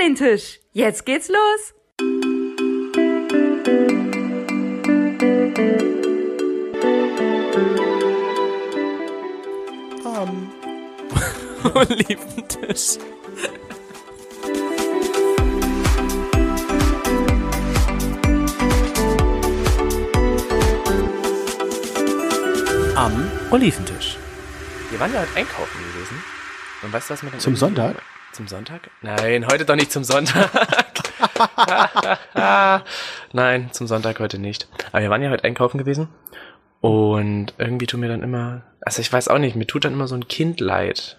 an den Tisch. Jetzt geht's los. Am Oliventisch. Am Oliventisch. Wir waren ja heute einkaufen gewesen. Und weißt du, was mir dann Zum Sonntag? Zum Sonntag? Nein, heute doch nicht zum Sonntag. Nein, zum Sonntag heute nicht. Aber wir waren ja heute einkaufen gewesen. Und irgendwie tut mir dann immer, also ich weiß auch nicht, mir tut dann immer so ein Kind leid,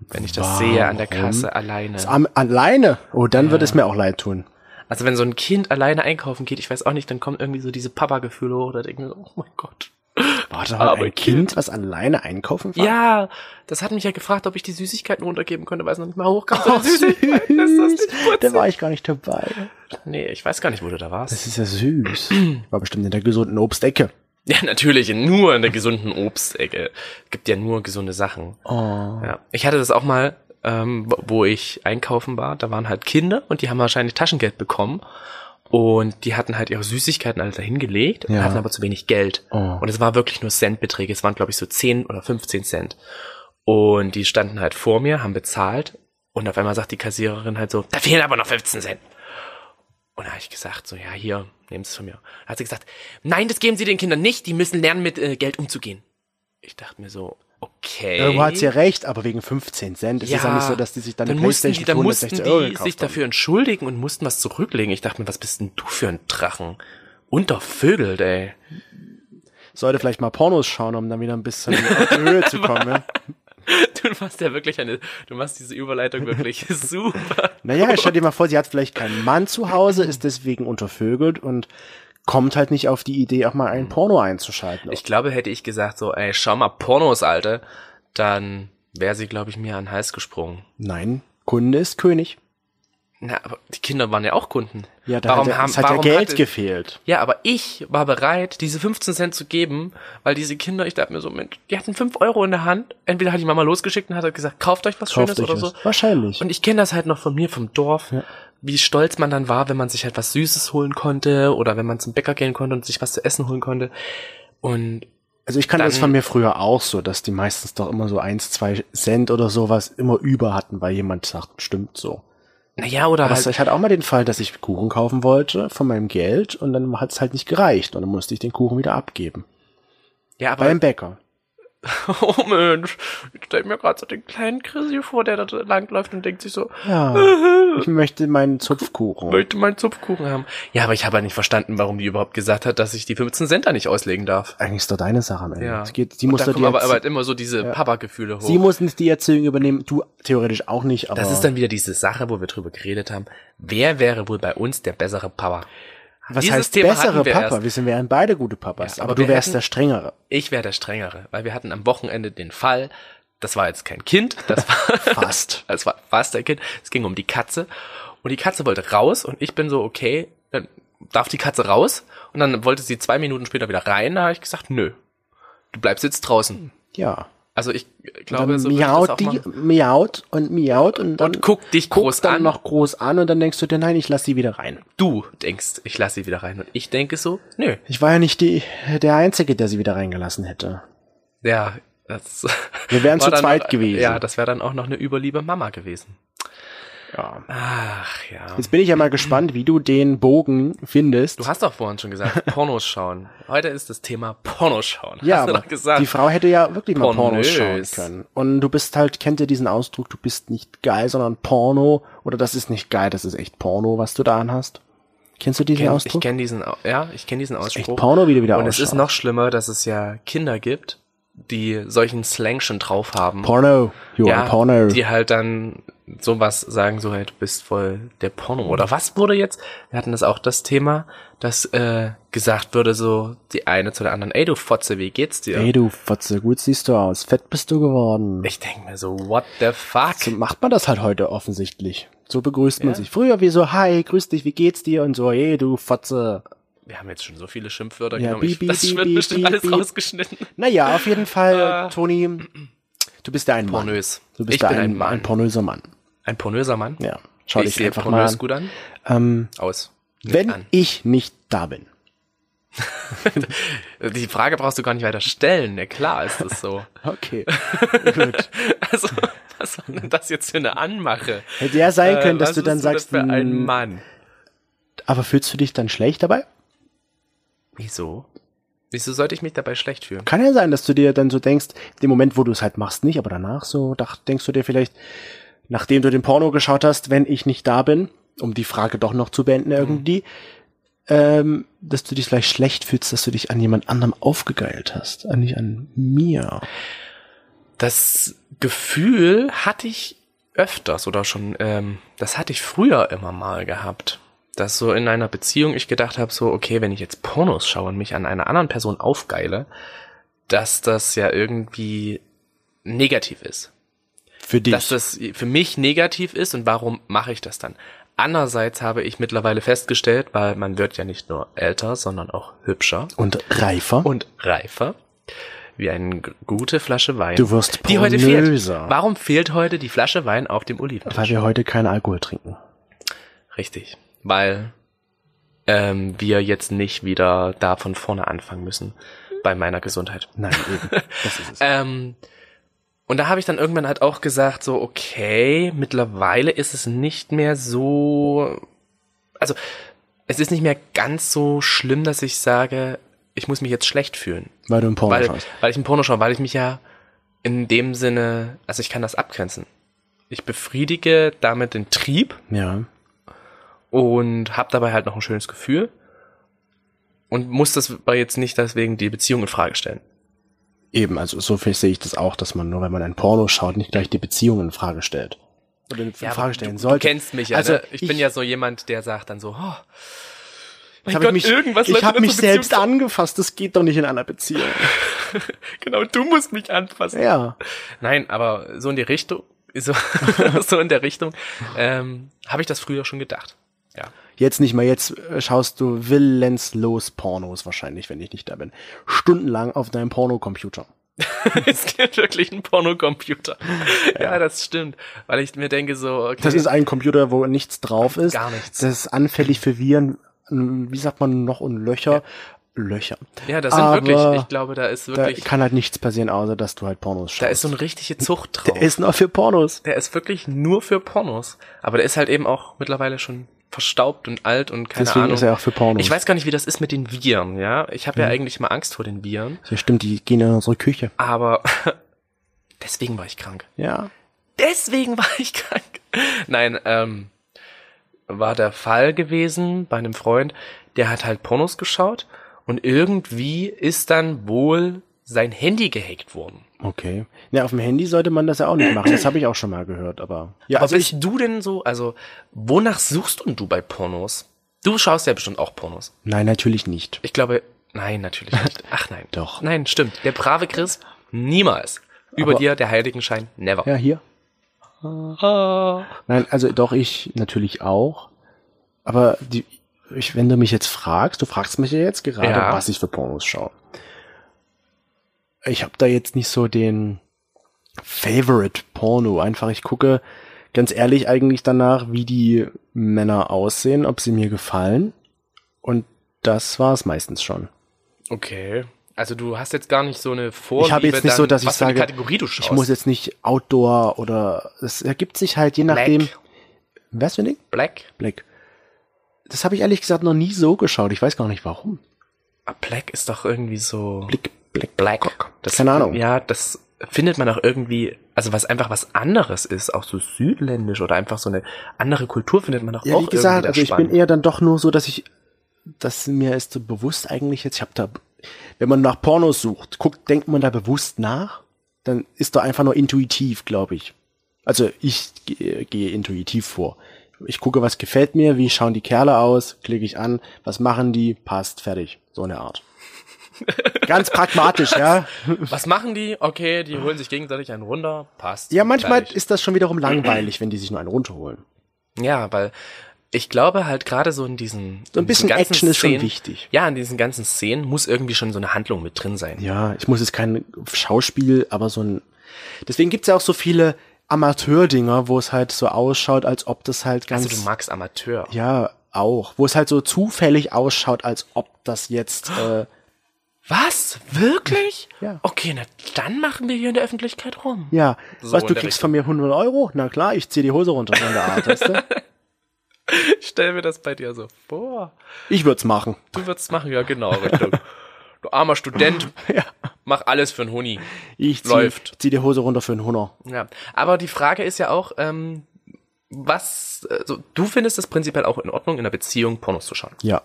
wenn ich das sehe an der Warum? Kasse alleine. Am, alleine? Oh, dann wird es mir auch leid tun. Also wenn so ein Kind alleine einkaufen geht, ich weiß auch nicht, dann kommen irgendwie so diese Papa-Gefühle hoch, oder denke mir so, oh mein Gott. War da Aber ein Kind, was alleine einkaufen war? Ja, das hat mich ja gefragt, ob ich die Süßigkeiten runtergeben könnte, weil es noch nicht mal hochkam. Oh, Ist das nicht da war ich gar nicht dabei. nee, ich weiß gar nicht, wo du da warst. Das ist ja süß. War bestimmt in der gesunden Obstecke. Ja, natürlich, nur in der gesunden Obstecke. Gibt ja nur gesunde Sachen. Oh. Ja. Ich hatte das auch mal, ähm, wo ich einkaufen war, da waren halt Kinder und die haben wahrscheinlich Taschengeld bekommen. Und die hatten halt ihre Süßigkeiten alle dahin gelegt, Ja. hatten aber zu wenig Geld. Oh. Und es war wirklich nur Centbeträge. Es waren, glaube ich, so 10 oder 15 Cent. Und die standen halt vor mir, haben bezahlt. Und auf einmal sagt die Kassiererin halt so, da fehlen aber noch 15 Cent. Und da habe ich gesagt, so, ja, hier, nehmen Sie es von mir. Da hat sie gesagt, nein, das geben Sie den Kindern nicht, die müssen lernen, mit äh, Geld umzugehen. Ich dachte mir so, okay. Irgendwo hat sie ja recht, aber wegen 15 Cent. Es ist ja nicht so, dass die sich dann, dann eine Playstation die, dann für mussten 160 Euro die gekauft sich haben. dafür entschuldigen und mussten was zurücklegen. Ich dachte mir, was bist denn du für ein Drachen? Untervögelt, ey. Sollte vielleicht mal Pornos schauen, um dann wieder ein bisschen auf die Höhe zu kommen. Ja? Du machst ja wirklich eine, du machst diese Überleitung wirklich super. Naja, stell dir mal vor, sie hat vielleicht keinen Mann zu Hause, ist deswegen untervögelt und kommt halt nicht auf die Idee, auch mal ein Porno einzuschalten. Ich glaube, hätte ich gesagt so, ey, schau mal Pornos, Alter, dann wäre sie, glaube ich, mir an den Hals gesprungen. Nein, Kunde ist König. Na, aber die Kinder waren ja auch Kunden. Ja, da hat, ja, es hat ja Geld hatte- gefehlt. Ja, aber ich war bereit, diese 15 Cent zu geben, weil diese Kinder, ich dachte mir so, Mensch, die hatten 5 Euro in der Hand. Entweder hat die Mama losgeschickt und hat gesagt, kauft euch was Kauft Schönes euch oder was. so. Wahrscheinlich. Und ich kenne das halt noch von mir, vom Dorf, wie stolz man dann war, wenn man sich halt was Süßes holen konnte oder wenn man zum Bäcker gehen konnte und sich was zu essen holen konnte. Und Also ich kannte das von mir früher auch so, dass die meistens doch immer so eins, zwei Cent oder sowas immer über hatten, weil jemand sagt, stimmt so. naja, oder Aber halt, ich hatte auch mal den Fall, dass ich Kuchen kaufen wollte von meinem Geld und dann hat es halt nicht gereicht und dann musste ich den Kuchen wieder abgeben. ja, aber Beim Bäcker. Oh Mensch, ich stell mir gerade so den kleinen Chrissy vor, der da langläuft und denkt sich so, Ja, ich möchte meinen Zupfkuchen. möchte meinen Zupfkuchen haben. Ja, aber ich habe nicht verstanden, warum die überhaupt gesagt hat, dass ich die 15 Cent da nicht auslegen darf. Eigentlich ist doch deine Sache am Ende. Ja. Es geht, sie muss da kommen die, aber, aber halt immer so diese Papa-Gefühle hoch. sie muss nicht die Erziehung übernehmen, du theoretisch auch nicht, aber das ist dann wieder diese Sache, wo wir drüber geredet haben. Wer wäre wohl bei uns der bessere Papa? Was Dieses heißt Thema bessere hatten wir Papa? erst. Wir sind wären beide gute Papas, Ja, aber, aber du wir wärst hätten- der strengere. Ich wäre der Strengere, weil wir hatten am Wochenende den Fall, das war jetzt kein Kind, das war Fast. Es war fast ein Kind. Es ging um die Katze. Und die Katze wollte raus und ich bin so, okay, dann darf die Katze raus. Und dann wollte sie zwei Minuten später wieder rein. Da habe ich gesagt, nö, du bleibst jetzt draußen. Ja. Also ich glaube, so miaut die, miaut und miaut und dann Und guckt dich groß guckt dann an. noch groß an und dann denkst du dir, nein, ich lass sie wieder rein. Du denkst, ich lasse sie wieder rein. Und ich denke so, nö. Ich war ja nicht die, der Einzige, der sie wieder reingelassen hätte. Ja, das Wir wären zu zweit noch, gewesen. Ja, das wäre dann auch noch eine überliebe Mama gewesen. Ja. Ach ja. Jetzt bin ich ja mal gespannt, wie du den Bogen findest. Du hast doch vorhin schon gesagt, Pornos schauen. Heute ist das Thema Pornos schauen. ja, hast du aber doch gesagt. die Frau hätte ja wirklich mal Pornos schauen können. Und du bist halt, kennt ihr diesen Ausdruck, du bist nicht geil, sondern Porno. Oder das ist nicht geil, das ist echt Porno, was du da anhast. Kennst du diesen kenn, ich Ausdruck? kenne diesen, ja, ich kenne diesen Ausspruch. echt Porno, wie du wieder Und es ist noch schlimmer, dass es ja Kinder gibt, die solchen Slang schon drauf haben. Porno. Jo, ja, Porno. die halt dann sowas sagen, so du bist voll der Porno. Oder was wurde jetzt? Wir hatten das auch das Thema, dass äh, gesagt würde, so die eine zu der anderen, ey du Fotze, wie geht's dir? Ey, du Fotze, gut siehst du aus. Fett bist du geworden. Ich denke mir so, what the fuck? So macht man das halt heute offensichtlich. So begrüßt man sich. Früher wie so, hi, grüß dich, wie geht's dir? Und so, hey, du Fotze. Wir haben jetzt schon so viele Schimpfwörter Ja, genommen. Ich, piep, das wird bestimmt alles rausgeschnitten. Naja, auf jeden Fall, Ah. Toni, du bist ja ein Mann. Pornös. Du bist ich ja bin ein, ein Mann. ein pornöser Mann. Ein pornöser Mann? Ja. Schau ich dich sehe einfach mal pornös an. gut an. Ähm, Aus. Nicht wenn an. ich nicht da bin, Die Frage brauchst du gar nicht weiter stellen. Ja, klar ist das so. okay, gut. Also, was war denn das jetzt für eine Anmache? Hätte ja sein können, dass was du dann sagst, für ein "Hm, Mann. aber fühlst du dich dann schlecht dabei? Wieso? Wieso sollte ich mich dabei schlecht fühlen? Kann ja sein, dass du dir dann so denkst, dem Moment, wo du es halt machst, nicht, aber danach so, denkst du dir vielleicht, nachdem du den Porno geschaut hast, wenn ich nicht da bin, um die Frage doch noch zu beenden irgendwie, ähm, dass du dich vielleicht schlecht fühlst, dass du dich an jemand anderem aufgegeilt hast, an nicht an mir. Das Gefühl hatte ich öfters oder schon, ähm, das hatte ich früher immer mal gehabt. Dass so in einer Beziehung ich gedacht habe, so, okay, wenn ich jetzt Pornos schaue und mich an einer anderen Person aufgeile, dass das ja irgendwie negativ ist. Für dich. Dass das für mich negativ ist und warum mache ich das dann? Andererseits habe ich mittlerweile festgestellt, weil man wird ja nicht nur älter, sondern auch hübscher und reifer. und reifer, wie eine gute Flasche Wein. Du wirst die heute fehlt. pornöser. Warum fehlt heute die Flasche Wein auf dem Oliven? weil wir heute keinen Alkohol trinken. Richtig, weil ähm, wir jetzt nicht wieder da von vorne anfangen müssen bei meiner Gesundheit. Nein, eben. Das ist es. Ähm, und da habe ich dann irgendwann halt auch gesagt, so, okay, mittlerweile ist es nicht mehr so, also es ist nicht mehr ganz so schlimm, dass ich sage, ich muss mich jetzt schlecht fühlen. weil du im Porno Weil, schaust. weil ich ein Porno schaue, weil ich mich ja in dem Sinne, also ich kann das abgrenzen. Ich befriedige damit den Trieb Ja. Und habe dabei halt noch ein schönes Gefühl und muss das aber jetzt nicht deswegen die Beziehung in Frage stellen. Eben, also so viel sehe ich das auch, dass man nur, wenn man ein Porno schaut, nicht gleich die Beziehung in Frage stellt. Oder in Ja, Frage stellen du, sollte. Du kennst mich ja. Also ne? ich, bin ja so jemand, der sagt dann so, oh, mein Ich habe Gott, mich, irgendwas ich läuft hab in mich selbst Beziehung- angefasst, das geht doch nicht in einer Beziehung. Genau, du musst mich anfassen. Ja. Nein, aber so in die Richtung, so, so in der Richtung, ähm, habe ich das früher schon gedacht. Ja. Jetzt nicht mehr, jetzt äh, schaust du willenslos Pornos wahrscheinlich, wenn ich nicht da bin. Stundenlang auf deinem Pornocomputer. es gibt wirklich einen Pornocomputer. Ja. das stimmt. Weil ich mir denke so, okay. Das ist ein Computer, wo nichts drauf ist. Gar nichts. Das ist anfällig für Viren, wie sagt man noch, und Löcher. Löcher. ja, das sind Aber wirklich, ich glaube, da ist Da wirklich, kann halt nichts passieren, außer dass du halt Pornos schaust. da ist so eine richtige Zucht drauf. der ist noch für Pornos. Der ist wirklich nur für Pornos. Aber der ist halt eben auch mittlerweile schon verstaubt und alt und keine Deswegen Ahnung. ist er auch für Pornos. Ich weiß gar nicht, wie das ist mit den Viren, ja. Ich habe ja eigentlich mal Angst vor den Viren, Ja, stimmt, die gehen in unsere Küche. aber deswegen war ich krank. Ja. Deswegen war ich krank. Nein, ähm, war der Fall gewesen bei einem Freund, der hat halt Pornos geschaut und irgendwie ist dann wohl sein Handy gehackt worden. Okay. Ja, auf dem Handy sollte man das ja auch nicht machen. Das habe ich auch schon mal gehört, aber. Ja, Aber also bist ich, du denn so, also wonach suchst denn du bei Pornos? Du schaust ja bestimmt auch Pornos. nein, natürlich nicht. Ich glaube, nein, natürlich nicht. Ach nein. Doch. Nein, stimmt. Der brave Chris, niemals. Über Aber- dir, der Heiligenschein, never. Ja, hier. Ah. Nein, also doch, ich natürlich auch. Aber die, ich, wenn du mich jetzt fragst, du fragst mich ja jetzt gerade, Ja. was ich für Pornos schaue. Ich habe da jetzt nicht so den Favorite Porno. Einfach, ich gucke ganz ehrlich eigentlich danach, wie die Männer aussehen, ob sie mir gefallen. Und das war es meistens schon. Okay. Also du hast jetzt gar nicht so eine Vorliebe, ich habe jetzt nicht dann, so, dass ich sage, Kategorie du schaust. ich muss jetzt nicht Outdoor oder es ergibt sich halt je nachdem. Black. Was für ein Ding? Black? Black. Das habe ich ehrlich gesagt noch nie so geschaut. Ich weiß gar nicht warum. Ah, Black ist doch irgendwie so... Blick, Black, Black. Das, Keine Ahnung. Ja, das findet man auch irgendwie, also was einfach was anderes ist, auch so südländisch oder einfach so eine andere Kultur findet man doch Ja, auch wie gesagt, irgendwie also ich spannend. bin eher dann doch nur so, dass ich, dass mir ist so bewusst eigentlich jetzt, ich habe da, wenn man nach Pornos sucht, guckt, denkt man da bewusst nach, dann ist da einfach nur intuitiv, glaube ich. Also ich gehe, gehe intuitiv vor. Ich gucke, was gefällt mir, wie schauen die Kerle aus, klicke ich an, was machen die, passt, fertig. So eine Art. Ganz pragmatisch, ja. Was machen die? Okay, die holen sich gegenseitig einen runter, passt. Ja, manchmal fertig. ist das schon wiederum langweilig, wenn die sich nur einen runterholen. Ja, weil ich glaube halt gerade so in diesen So ein bisschen Action ist schon wichtig. Ja, in diesen ganzen Szenen muss irgendwie schon so eine Handlung mit drin sein. Ja, ich muss jetzt kein Schauspiel, aber so ein. Deswegen gibt's ja auch so viele Amateurdinger, wo es halt so ausschaut, als ob das halt ganz. Also du magst Amateur. ja, auch. Wo es halt so zufällig ausschaut, als ob das jetzt. Äh, Was? Wirklich? Ja. Okay, na dann machen wir hier in der Öffentlichkeit rum. ja, So was, du kriegst Richtung. von mir 100 Euro? Na klar, ich zieh die Hose runter von der Art, weißt du? Ich stell mir das bei dir so vor. Ich würd's machen. Du würdest machen, ja genau, Richtung. Du armer Student, Ja. mach alles für einen Huni. Ich zieh, Läuft. zieh die Hose runter für einen Hunner. Ja, aber die Frage ist ja auch, ähm, was, also du findest es prinzipiell auch in Ordnung, in einer Beziehung Pornos zu schauen. Ja.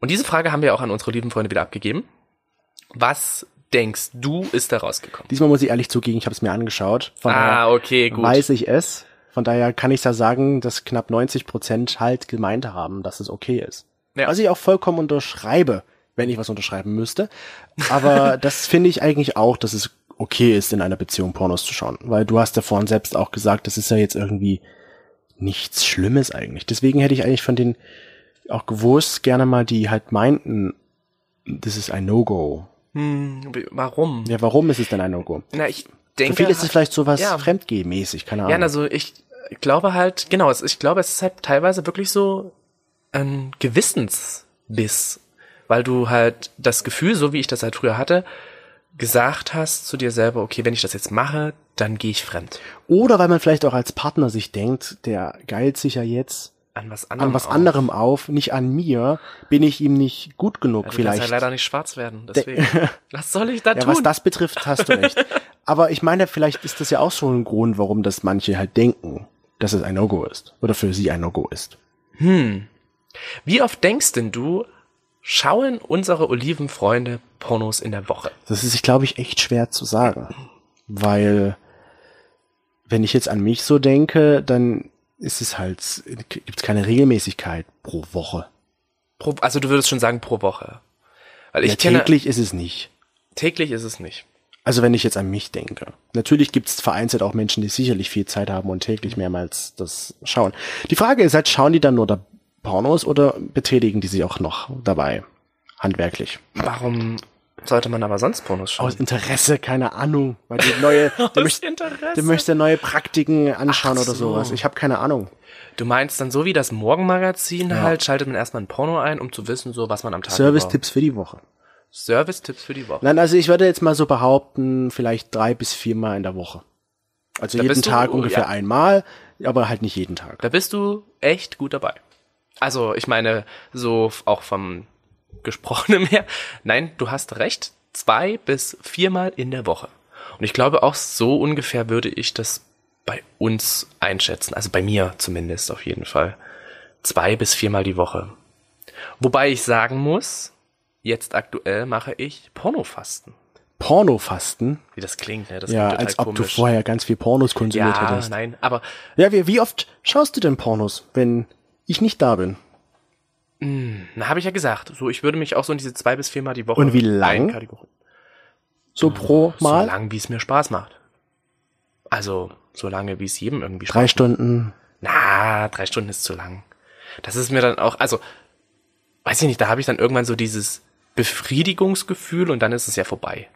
Und diese Frage haben wir auch an unsere lieben Freunde wieder abgegeben. Was denkst du, ist da rausgekommen? Diesmal muss ich ehrlich zugeben, ich habe es mir angeschaut. Von daher Ah, okay, gut. weiß ich es. Von daher kann ich ja sagen, dass knapp 90 Prozent halt gemeint haben, dass es okay ist. Ja. Was ich auch vollkommen unterschreibe, wenn ich was unterschreiben müsste. Aber das finde ich eigentlich auch, dass es okay ist, in einer Beziehung Pornos zu schauen. Weil du hast ja vorhin selbst auch gesagt, das ist ja jetzt irgendwie nichts Schlimmes eigentlich. Deswegen hätte ich eigentlich von den auch gewusst, gerne mal, die halt meinten, das ist ein No-Go. Hm, warum? Ja, warum ist es denn ein No-Go? Na, ich Für denke. viele ist es vielleicht sowas ja. Fremdgeh-mäßig, keine Ahnung. Ja, also ich glaube halt, genau, ich glaube, es ist halt teilweise wirklich so ein Gewissensbiss, weil du halt das Gefühl, so wie ich das halt früher hatte, gesagt hast zu dir selber, okay, wenn ich das jetzt mache, dann gehe ich fremd. Oder weil man vielleicht auch als Partner sich denkt, der geilt sich ja jetzt An was anderem. an was anderem auf, nicht an mir, bin ich ihm nicht gut genug Ja, du vielleicht. kannst ja leider nicht schwarz werden, deswegen. was soll ich da ja, tun? was das betrifft, hast du recht. Aber ich meine, vielleicht ist das ja auch so ein Grund, warum das manche halt denken, dass es ein No-Go ist. Oder für sie ein No-Go ist. Wie oft denkst denn du, schauen unsere Olivenfreunde Pornos in der Woche? Das ist, glaube ich, echt schwer zu sagen. Weil, wenn ich jetzt an mich so denke, dann ist es halt, gibt es keine Regelmäßigkeit pro Woche. Pro, also du würdest schon sagen pro Woche. Weil ich ja, kenne, täglich ist es nicht. täglich ist es nicht. Also wenn ich jetzt an mich denke. Natürlich gibt es vereinzelt auch Menschen, die sicherlich viel Zeit haben und täglich mehrmals das schauen. Die Frage ist halt, schauen die dann nur da Pornos oder betätigen die sich auch noch dabei? Handwerklich. Warum sollte man aber sonst Pornos schauen? Aus Interesse, keine Ahnung. Weil die neue, der möchte, Interesse. der möchte neue Praktiken anschauen Ach oder so. sowas. Ich habe keine Ahnung. Du meinst dann so wie das Morgenmagazin Ja. halt, schaltet man erstmal ein Porno ein, um zu wissen, so was man am Tag Service-Tipps für die Woche. Service-Tipps für die Woche. Nein, also ich würde jetzt mal so behaupten, vielleicht drei bis viermal in der Woche. Also Da jeden bist du- Tag ungefähr ja. einmal, aber halt nicht jeden Tag. Da bist du echt gut dabei. Also, ich meine, so auch vom Gesprochenen her. Nein, du hast recht. Zwei bis viermal in der Woche. Und ich glaube, auch so ungefähr würde ich das bei uns einschätzen. Also bei mir zumindest auf jeden Fall. Zwei bis viermal die Woche. Wobei ich sagen muss, jetzt aktuell mache ich Pornofasten. Pornofasten. Wie das klingt, ne? Das Ja, klingt als ob du komisch. vorher ganz viel Pornos konsumiert ja, hättest. nein, aber Ja, wie, wie oft schaust du denn Pornos, wenn ich nicht da bin? Na, habe ich ja gesagt. So, ich würde mich auch so in diese zwei bis viermal die Woche Und wie lang? So pro Mal? So lang, wie es mir Spaß macht. Also, so lange, wie es jedem irgendwie Spaß Drei Stunden. Na, drei Stunden ist zu lang. Das ist mir dann auch, also, weiß ich nicht, da habe ich dann irgendwann so dieses Befriedigungsgefühl und dann ist es ja vorbei.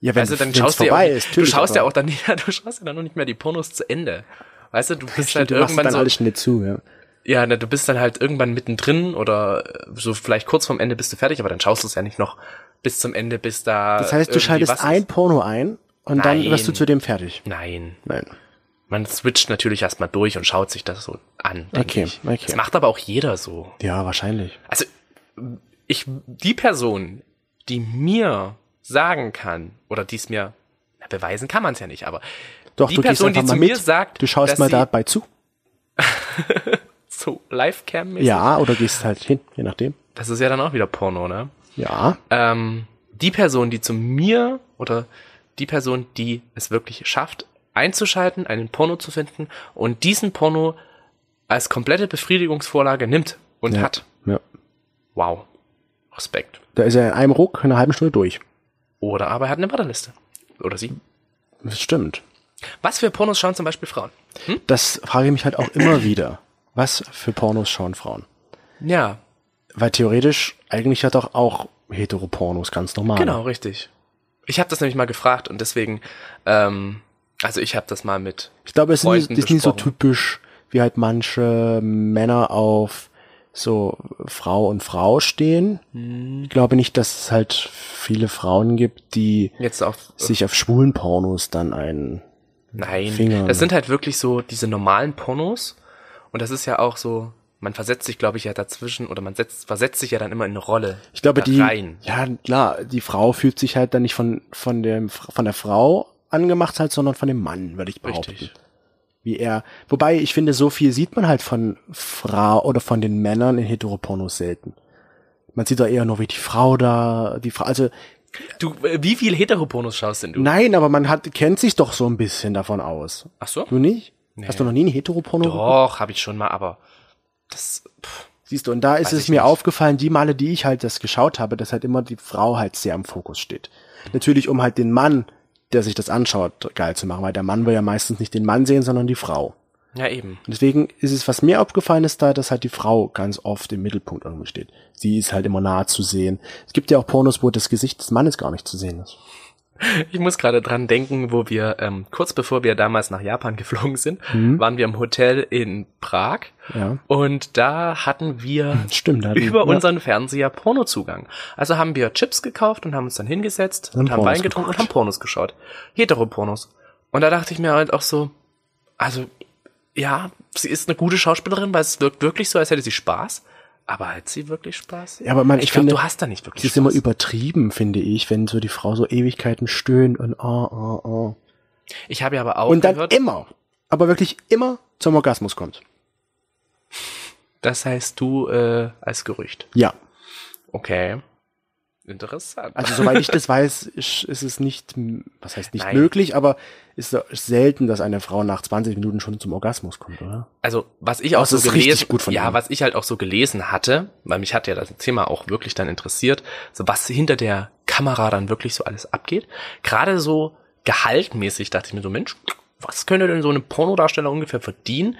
Ja, wenn Also dann wenn's schaust du ja, vorbei auch, ist, du schaust ja aber- auch dann, ja, du schaust ja dann noch nicht mehr die Pornos zu Ende. Weißt du, du bist Stimmt, halt du irgendwann dann so, alles Schnitt zu, ja. Ja, ne, du bist dann halt irgendwann mittendrin oder äh, so vielleicht kurz vorm Ende bist du fertig, aber dann schaust du es ja nicht noch bis zum Ende, bis da. Das heißt, du schaltest ein. Porno ein und dann Nein. wirst du zu dem fertig. Nein. Nein. Man switcht natürlich erstmal durch und schaut sich das so an. Okay, ich. okay. Das macht aber auch jeder so. Ja, wahrscheinlich. Also, ich, die Person, die mir sagen kann, oder die es mir, na, beweisen kann man es ja nicht, aber Doch, die du Person, die zu mal mir mit. sagt, du schaust mal sie dabei zu. so Livecam Ja, oder gehst halt hin, je nachdem. das ist ja dann auch wieder Porno, ne? Ja. ähm, die Person, die zu mir oder die Person, die es wirklich schafft, einzuschalten, einen Porno zu finden und diesen Porno als komplette Befriedigungsvorlage nimmt und ja. hat. Ja. Wow. Respekt. Da ist er in einem Ruck in einer halben Stunde durch. Oder aber er hat eine Warteliste. Oder sie. Das stimmt. Was für Pornos schauen zum Beispiel Frauen? Das frage ich mich halt auch immer wieder. Was für Pornos schauen Frauen? Ja, Weil theoretisch eigentlich ja doch auch Heteropornos ganz normal. genau, richtig. Ich habe das nämlich mal gefragt und deswegen ähm, Also ich habe das mal mit. Ich glaube, es ist Freunden nicht, ist nicht so typisch, wie halt manche Männer auf so Frau und Frau stehen. Hm. Ich glaube nicht, dass es halt viele Frauen gibt, die Jetzt auf. sich auf schwulen Pornos dann ein Nein, Finger. das sind halt wirklich so diese normalen Pornos. Und das ist ja auch so, man versetzt sich, glaube ich, ja dazwischen oder man setzt, versetzt sich ja dann immer in eine Rolle. Ich glaube, da die, Rein. ja, klar, die Frau fühlt sich halt dann nicht von, von dem, von der Frau angemacht halt, sondern von dem Mann, würde ich behaupten. Richtig. Wie er, wobei ich finde, so viel sieht man halt von Frau oder von den Männern in Heteropornos selten. Man sieht doch eher nur, wie die Frau da, die Frau, also, Du, äh, wie viel Heteropornos schaust denn du? nein, aber man hat, kennt sich doch so ein bisschen davon aus. Ach so? Du nicht? Hast du noch nie einen Heteroporno? Doch, habe ich schon mal, aber das, pff, Siehst du, und da ist Weiß es mir nicht. aufgefallen, die Male, die ich halt das geschaut habe, dass halt immer die Frau halt sehr im Fokus steht. Natürlich, um halt den Mann, der sich das anschaut, geil zu machen, weil der Mann will ja meistens nicht den Mann sehen, sondern die Frau. ja eben. Und deswegen ist es, was mir aufgefallen ist, da, dass halt die Frau ganz oft im Mittelpunkt irgendwie steht. Sie ist halt immer nahe zu sehen. Es gibt ja auch Pornos, wo das Gesicht des Mannes gar nicht zu sehen ist. Ich muss gerade dran denken, wo wir, ähm, kurz bevor wir damals nach Japan geflogen sind, waren wir im Hotel in Prag. Ja. Und da hatten wir Stimmt, hatten- über ja. unseren Fernseher Pornozugang. Also haben wir Chips gekauft und haben uns dann hingesetzt und, Und haben Pornos Wein getrunken geguckt. und haben Pornos geschaut. Heteropornos. Und da dachte ich mir halt auch so, also, ja, sie ist eine gute Schauspielerin, weil es wirkt wirklich so, als hätte sie Spaß. Aber hat sie wirklich Spaß? Ja, aber man, ich ich finde, du hast da nicht wirklich ist Spaß. immer übertrieben, finde ich, wenn so die Frau so Ewigkeiten stöhnt und oh, oh, oh. ich habe ja aber auch Und dann gehört, immer, aber wirklich immer zum Orgasmus kommt. das heißt du äh, als Gerücht. Ja. Okay. Interessant. Also soweit ich das weiß, ist, ist es nicht, was heißt nicht Nein. möglich, aber ist ist selten, dass eine Frau nach 20 Minuten schon zum Orgasmus kommt, oder? Also, was ich auch Das so gelesen, gut von ja, ihm. was ich halt auch so gelesen hatte, weil mich hat ja das Thema auch wirklich dann interessiert, so was hinter der Kamera dann wirklich so alles abgeht. Gerade so gehaltmäßig dachte ich mir so, Mensch, was könnte denn so eine Pornodarsteller ungefähr verdienen?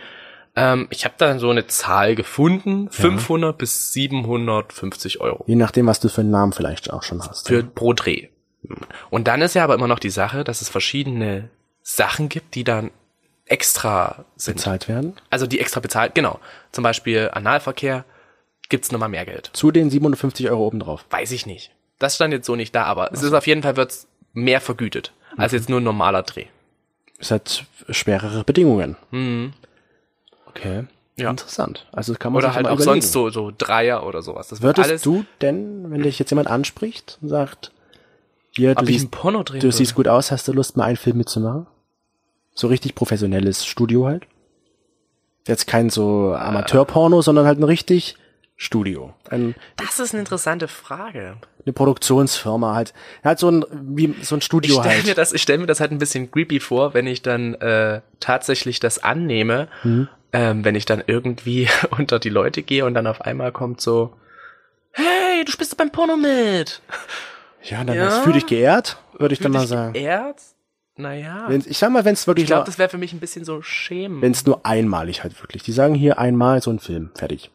Ähm, ich habe da so eine Zahl gefunden, 500 bis 750 Euro Je nachdem, was du für einen Namen vielleicht auch schon hast. für pro Dreh. Und dann ist ja aber immer noch die Sache, dass es verschiedene Sachen gibt, die dann extra sind. bezahlt werden. Also die extra bezahlt, genau. Zum Beispiel Analverkehr gibt's nochmal mehr Geld. Zu den 750 Euro obendrauf. Weiß ich nicht. Das stand jetzt so nicht da, aber es ist auf jeden Fall wird's mehr vergütet als Mhm. jetzt nur ein normaler Dreh. Es hat schwerere Bedingungen. Mhm. Okay. Ja. Interessant. Also kann man Oder halt auch überlegen. sonst so, so Dreier oder sowas. Das Würdest alles, du denn, wenn dich jetzt jemand anspricht und sagt, hier, du ich siehst, Porno drehen du würde? siehst gut aus, hast du Lust, mal einen Film mitzumachen? So richtig professionelles Studio halt? Jetzt kein so Amateurporno, sondern halt ein richtig Studio. Ein, Das ist eine interessante Frage. eine Produktionsfirma halt. Halt so ein, wie so ein Ich Studio stelle mir halt. das, ich stell mir das halt ein bisschen creepy vor, wenn ich dann äh, tatsächlich das annehme, Mhm. Ähm, wenn ich dann irgendwie unter die Leute gehe und dann auf einmal kommt so, hey, du spielst beim Porno mit. Ja, dann Ja. fühl dich geehrt, würde ich dann mal Fühl sagen. geehrt? Naja. Wenn's, ich sag mal, wenn es wirklich Ich glaube, das wäre für mich ein bisschen so schämen. wenn es nur einmalig halt wirklich. Die sagen hier einmal so ein Film, fertig.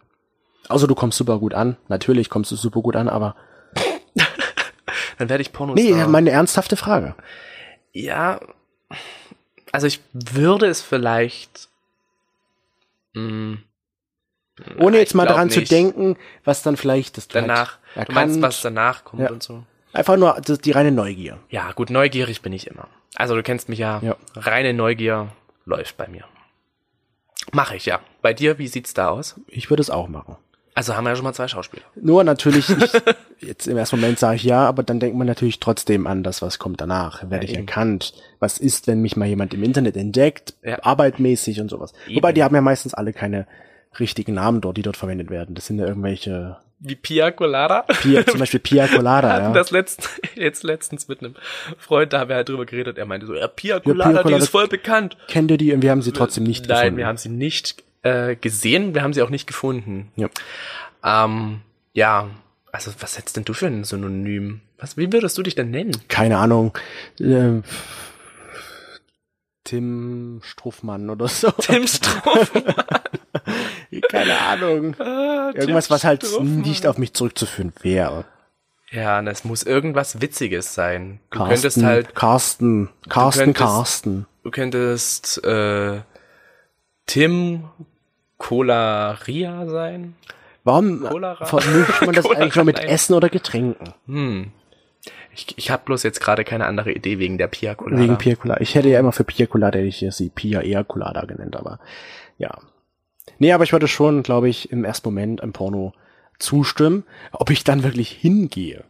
Außer du kommst super gut an. Natürlich kommst du super gut an, aber Dann werde ich Pornos. nee, meine ernsthafte Frage. Ja, also ich würde es vielleicht. Mh, Ohne jetzt mal daran zu nicht. denken, was dann vielleicht das danach. halt Du meinst, erkannt. was danach kommt Ja. und so. Einfach nur die reine Neugier. Ja, gut, neugierig bin ich immer. Also du kennst mich ja. Ja. Reine Neugier läuft bei mir. Mache ich, ja. Bei dir, wie sieht's da aus? Ich würde es auch machen. Also haben wir ja schon mal zwei Schauspieler. Nur natürlich, ich, jetzt im ersten Moment sage ich ja, aber dann denkt man natürlich trotzdem an das, was kommt danach. Werde ich eben. erkannt? Was ist, wenn mich mal jemand im Internet entdeckt? Ja. Arbeitmäßig und sowas. Eben. Wobei, die haben ja meistens alle keine richtigen Namen dort, die dort verwendet werden. Das sind ja irgendwelche, Wie Pia Colada. Pia, zum Beispiel Pia Colada, ja. das letzt, jetzt letztens mit einem Freund, da haben wir halt drüber geredet. Er meinte so, ja, Pia Pia Colada, die Colada- ist voll bekannt. Kennt ihr die? Und wir haben sie trotzdem nicht Nein, gefunden. wir haben sie nicht äh, gesehen, wir haben sie auch nicht gefunden. Ja. Ähm, ja, also was hättest denn du für ein Synonym? Was, wie würdest du dich denn nennen? keine Ahnung, äh, Tim Struffmann oder so. Tim Struff. keine Ahnung. Irgendwas, was halt nicht auf mich zurückzuführen wäre. Ja, es muss irgendwas Witziges sein. Du Carsten, könntest halt, Carsten, Carsten, könntest- Carsten. du könntest äh, Tim Colaria sein. Warum Cholera? vermischt man das eigentlich noch mit nein. Essen oder Getränken? Hm. Ich, ich habe bloß jetzt gerade keine andere Idee wegen der Pia Colada. Wegen Pia Colada. Ich hätte ja immer für Pia Colada, hätte ich hier sie Pia eher Colada genannt, aber ja. Nee, aber ich würde schon, glaube ich, im ersten Moment im Porno zustimmen. Ob ich dann wirklich hingehe,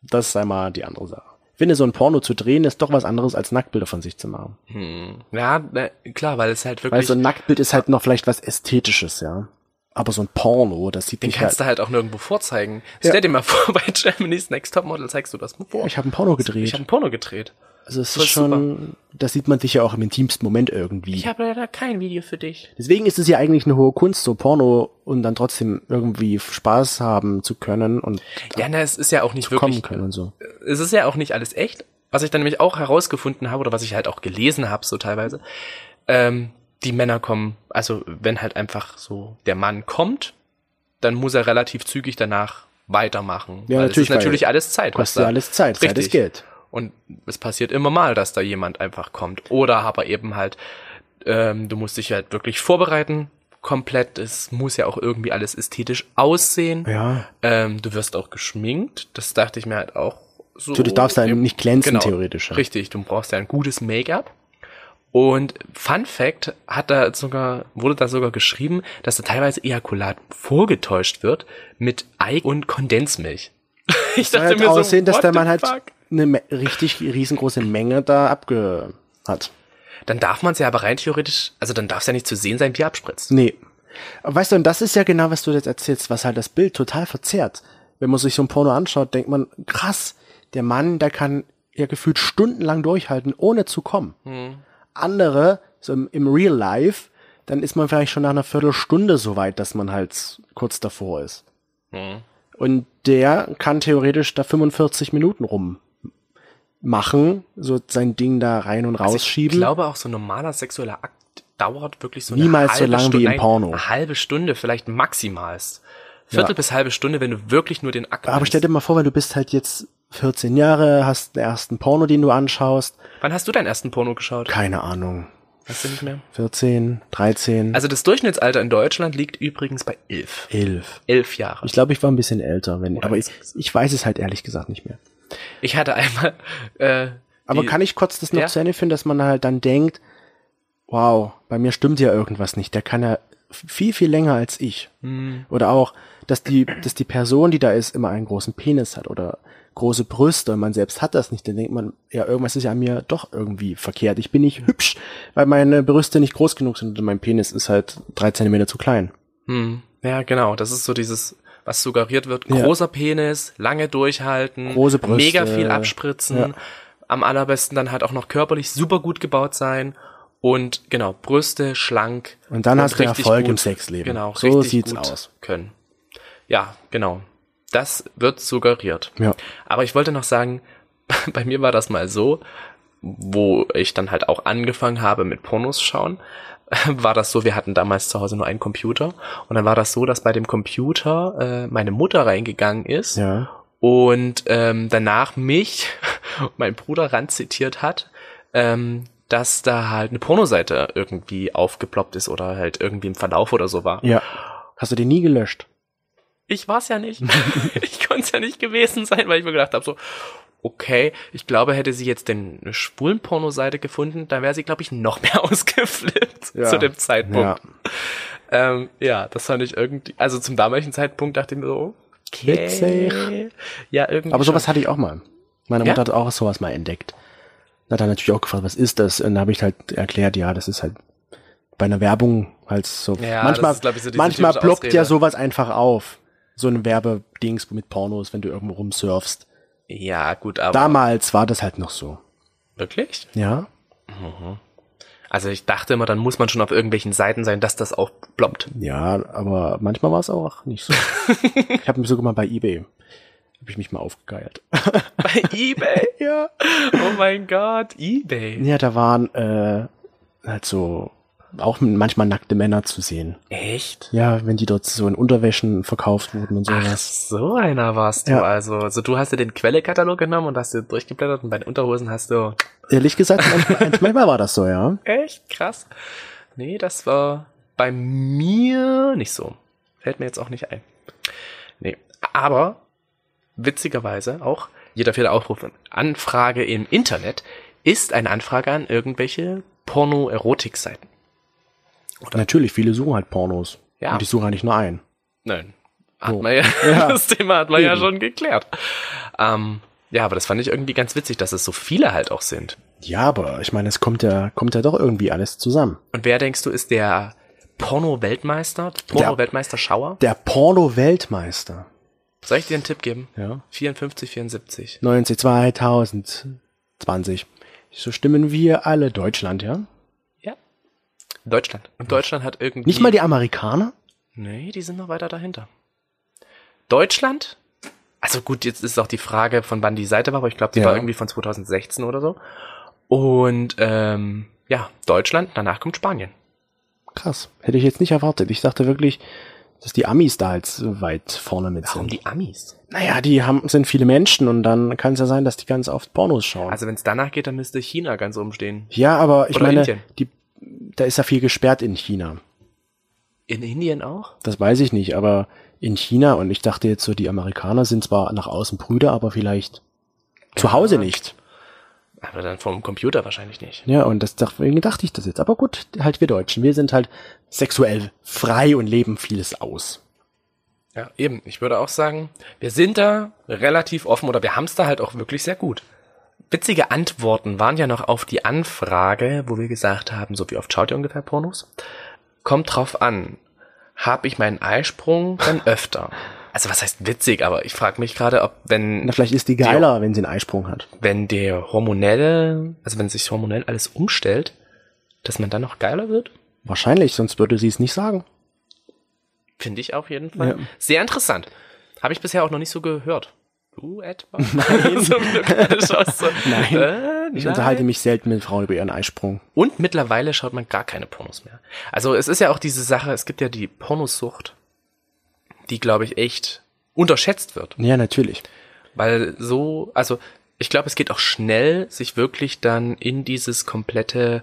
das sei mal die andere Sache. Ich finde, so ein Porno zu drehen ist doch was anderes, als Nacktbilder von sich zu machen. Hm. Ja, na, klar, weil es halt Weil wirklich, so ein Nacktbild ist halt noch vielleicht was Ästhetisches, ja. Aber so ein Porno, das sieht den nicht kannst halt, du halt auch nirgendwo vorzeigen. Ja. Stell dir mal vor, bei Germany's Next Topmodel zeigst du das vor. ich habe ein Porno ich gedreht. habe ein Porno gedreht. Also es ist schon, das sieht man sich ja auch im intimsten Moment irgendwie. Ich habe leider kein Video für dich. Deswegen ist es ja eigentlich eine hohe Kunst, so Porno und dann trotzdem irgendwie Spaß haben zu können und Ja, na, es ist ja auch nicht kommen wirklich, können und so. es ist ja auch nicht alles echt. Was ich dann nämlich auch herausgefunden habe oder was ich halt auch gelesen habe, so teilweise, ähm, die Männer kommen, also wenn halt einfach so der Mann kommt, dann muss er relativ zügig danach weitermachen. Ja, natürlich, ist natürlich alles Zeit. was Kostet alles Zeit, Zeit Richtig. ist Geld. Und es passiert immer mal, dass da jemand einfach kommt. Oder aber eben halt, ähm, du musst dich halt wirklich vorbereiten, komplett. Es muss ja auch irgendwie alles ästhetisch aussehen. Ja. Ähm, du wirst auch geschminkt. Das dachte ich mir halt auch so. Du darfst ja nicht glänzen, genau, theoretisch. Ja. Richtig, du brauchst ja ein gutes Make-up. Und Fun Fact hat da sogar, wurde da sogar geschrieben, dass da teilweise Ejakulat vorgetäuscht wird mit Ei und Kondensmilch. Ich Soll halt aussehen, dass what der Mann halt fuck? Eine richtig riesengroße Menge da abge hat. Dann darf man es ja aber rein theoretisch, also dann darf es ja nicht zu sehen sein, wie er abspritzt. Nee. Weißt du, und das ist ja genau, was du jetzt erzählst, was halt das Bild total verzerrt. Wenn man sich so ein Porno anschaut, denkt man, krass, der Mann, der kann ja gefühlt stundenlang durchhalten, ohne zu kommen. Andere, so im, im Real Life, dann ist man vielleicht schon nach einer Viertelstunde so weit, dass man halt kurz davor ist. Und der kann theoretisch da 45 Minuten rum machen, so sein Ding da rein und Also Ich rausschieben. glaube auch so ein normaler sexueller Akt dauert wirklich so Niemals eine so halbe lang wie im Porno. Eine halbe Stunde, vielleicht maximalst. Viertel Ja. bis halbe Stunde, wenn du wirklich nur den Akt Aber nimmst. stell dir mal vor, wenn du bist halt jetzt 14 Jahre, hast den ersten Porno, den du anschaust. Wann hast du deinen ersten Porno geschaut? Keine Ahnung. Weißt du nicht mehr? 14, 13, Also das Durchschnittsalter in Deutschland liegt übrigens bei elf. 11. Elf Jahre. Ich glaube, ich war ein bisschen älter, wenn, Oder aber ich, ich weiß es halt ehrlich gesagt nicht mehr. Ich hatte einmal, äh, Aber die- kann ich kurz das noch Ja. zu Ende führen, dass man halt dann denkt, wow, bei mir stimmt ja irgendwas nicht. Der kann ja viel, viel länger als ich. Hm. Oder auch, dass die, dass die Person, die da ist, immer einen großen Penis hat oder große Brüste und man selbst hat das nicht, dann denkt man, ja, irgendwas ist ja an mir doch irgendwie verkehrt. Ich bin nicht hübsch, weil meine Brüste nicht groß genug sind und mein Penis ist halt drei Zentimeter zu klein. Hm, ja, genau. Das ist so dieses, was suggeriert wird. Ja. Großer Penis, lange durchhalten, Große Brüste. mega viel abspritzen. Ja. Am allerbesten dann halt auch noch körperlich super gut gebaut sein. Und genau, Brüste, schlank. Und dann hast du Erfolg im Sexleben. Genau, So sieht's gut aus. können. Ja, genau. Das wird suggeriert. Ja. Aber ich wollte noch sagen, bei mir war das mal so, wo ich dann halt auch angefangen habe mit Pornos schauen, war das so, wir hatten damals zu Hause nur einen Computer und dann war das so, dass bei dem Computer äh, meine Mutter reingegangen ist Ja. und ähm, danach mich mein Bruder ranzitiert hat, ähm, dass da halt eine Pornoseite irgendwie aufgeploppt ist oder halt irgendwie im Verlauf oder so war. Ja. Hast du den nie gelöscht? Ich war's ja nicht. ich konnte es ja nicht gewesen sein, weil ich mir gedacht habe, so, okay, ich glaube, hätte sie jetzt eine schwulen Pornoseite gefunden, dann wäre sie, glaube ich, noch mehr ausgeflippt Ja. zu dem Zeitpunkt. Ja. Ähm, ja, das fand ich irgendwie, also zum damaligen Zeitpunkt dachte ich mir so, okay. Witzig. Ja, irgendwie. Aber sowas schon. hatte ich auch mal. Meine Ja? Mutter hat auch sowas mal entdeckt. Hat dann natürlich auch gefragt, was ist das? Und dann habe ich halt erklärt, ja, das ist halt bei einer Werbung halt so. Ja, manchmal ist, ich, so manchmal ploppt Ausrede. ja sowas einfach auf. So ein Werbedings mit Pornos, wenn du irgendwo rumsurfst. Ja, gut, aber. Damals war das halt noch so. Wirklich? Ja. Also ich dachte immer, dann muss man schon auf irgendwelchen Seiten sein, dass das auch ploppt. Ja, aber manchmal war es auch nicht so. ich habe mich sogar mal bei eBay habe ich mich mal aufgegeilt. Bei Ebay? ja. Oh mein Gott, Ebay. Ja, da waren äh, halt so auch manchmal nackte Männer zu sehen. Echt? Ja, wenn die dort so in Unterwäschen verkauft wurden und Ach, sowas. so einer warst du Ja. also. Also du hast dir den Quellekatalog genommen und hast dir durchgeblättert und bei den Unterhosen hast du Ehrlich gesagt, manchmal, manchmal war das so, ja. Echt krass. Nee, das war bei mir nicht so. Fällt mir jetzt auch nicht ein. Nee, aber witzigerweise auch jeder vierte Aufruf Anfrage im Internet ist eine Anfrage an irgendwelche Porno-Erotik-Seiten. Natürlich, viele suchen halt Pornos. Ja. Und ich suche eigentlich nur einen. Nein. Hat So. man ja, Ja. das Thema hat man ja Eben. schon geklärt. Ähm, ja, aber das fand ich irgendwie ganz witzig, dass es so viele halt auch sind. Ja, aber ich meine, es kommt ja, kommt ja doch irgendwie alles zusammen. Und wer denkst du ist der Porno-Weltmeister? Porno-Weltmeister-Schauer? Der Porno-Weltmeister. Soll ich dir einen Tipp geben? Ja. 54, 74. 90, 2020. So stimmen wir alle Deutschland, ja? Ja. Deutschland. Und Deutschland hat irgendwie. Nicht mal die Amerikaner? Nee, die sind noch weiter dahinter. Deutschland? Also gut, jetzt ist auch die Frage, von wann die Seite war, aber ich glaube, die Ja. war irgendwie von 2016 oder so. Und ähm, ja, Deutschland, danach kommt Spanien. Krass. Hätte ich jetzt nicht erwartet. Ich dachte wirklich, dass die Amis da jetzt so weit vorne mit Warum sind. die Amis? Naja, die haben, sind viele Menschen und dann kann es ja sein, dass die ganz oft Pornos schauen. Also wenn es danach geht, dann müsste China ganz oben stehen. ja, aber ich Oder meine, Indien. die, da ist ja viel gesperrt in China. In Indien auch? Das weiß ich nicht, aber in China und ich dachte jetzt so, die Amerikaner sind zwar nach außen Brüder, aber vielleicht zu Hause nicht. Aber dann vom Computer wahrscheinlich nicht. Ja, und das, deswegen dachte ich das jetzt. Aber gut, halt wir Deutschen, wir sind halt sexuell frei und leben vieles aus. Ja, eben. Ich würde auch sagen, wir sind da relativ offen oder wir haben es da halt auch wirklich sehr gut. Witzige Antworten waren ja noch auf die Anfrage, wo wir gesagt haben, so wie oft schaut ihr ungefähr Pornos? Kommt drauf an. Hab ich meinen Eisprung dann öfter? Also was heißt witzig, aber ich frage mich gerade, ob wenn Na, vielleicht ist die geiler, wenn sie einen Eisprung hat. wenn der hormonelle, also wenn sich hormonell alles umstellt, dass man dann noch geiler wird? Wahrscheinlich, sonst würde sie es nicht sagen. Finde ich auf jeden Fall. Ja. Sehr interessant. Habe ich bisher auch noch nicht so gehört. Du etwa? Nein. so, so, Nein. Äh, Ich nein. unterhalte mich selten mit Frauen über ihren Eisprung. Und mittlerweile schaut man gar keine Pornos mehr. Also es ist ja auch diese Sache, es gibt ja die Pornosucht, die, glaube ich, echt unterschätzt wird. Ja, natürlich. Weil so, also ich glaube, es geht auch schnell, sich wirklich dann in dieses komplette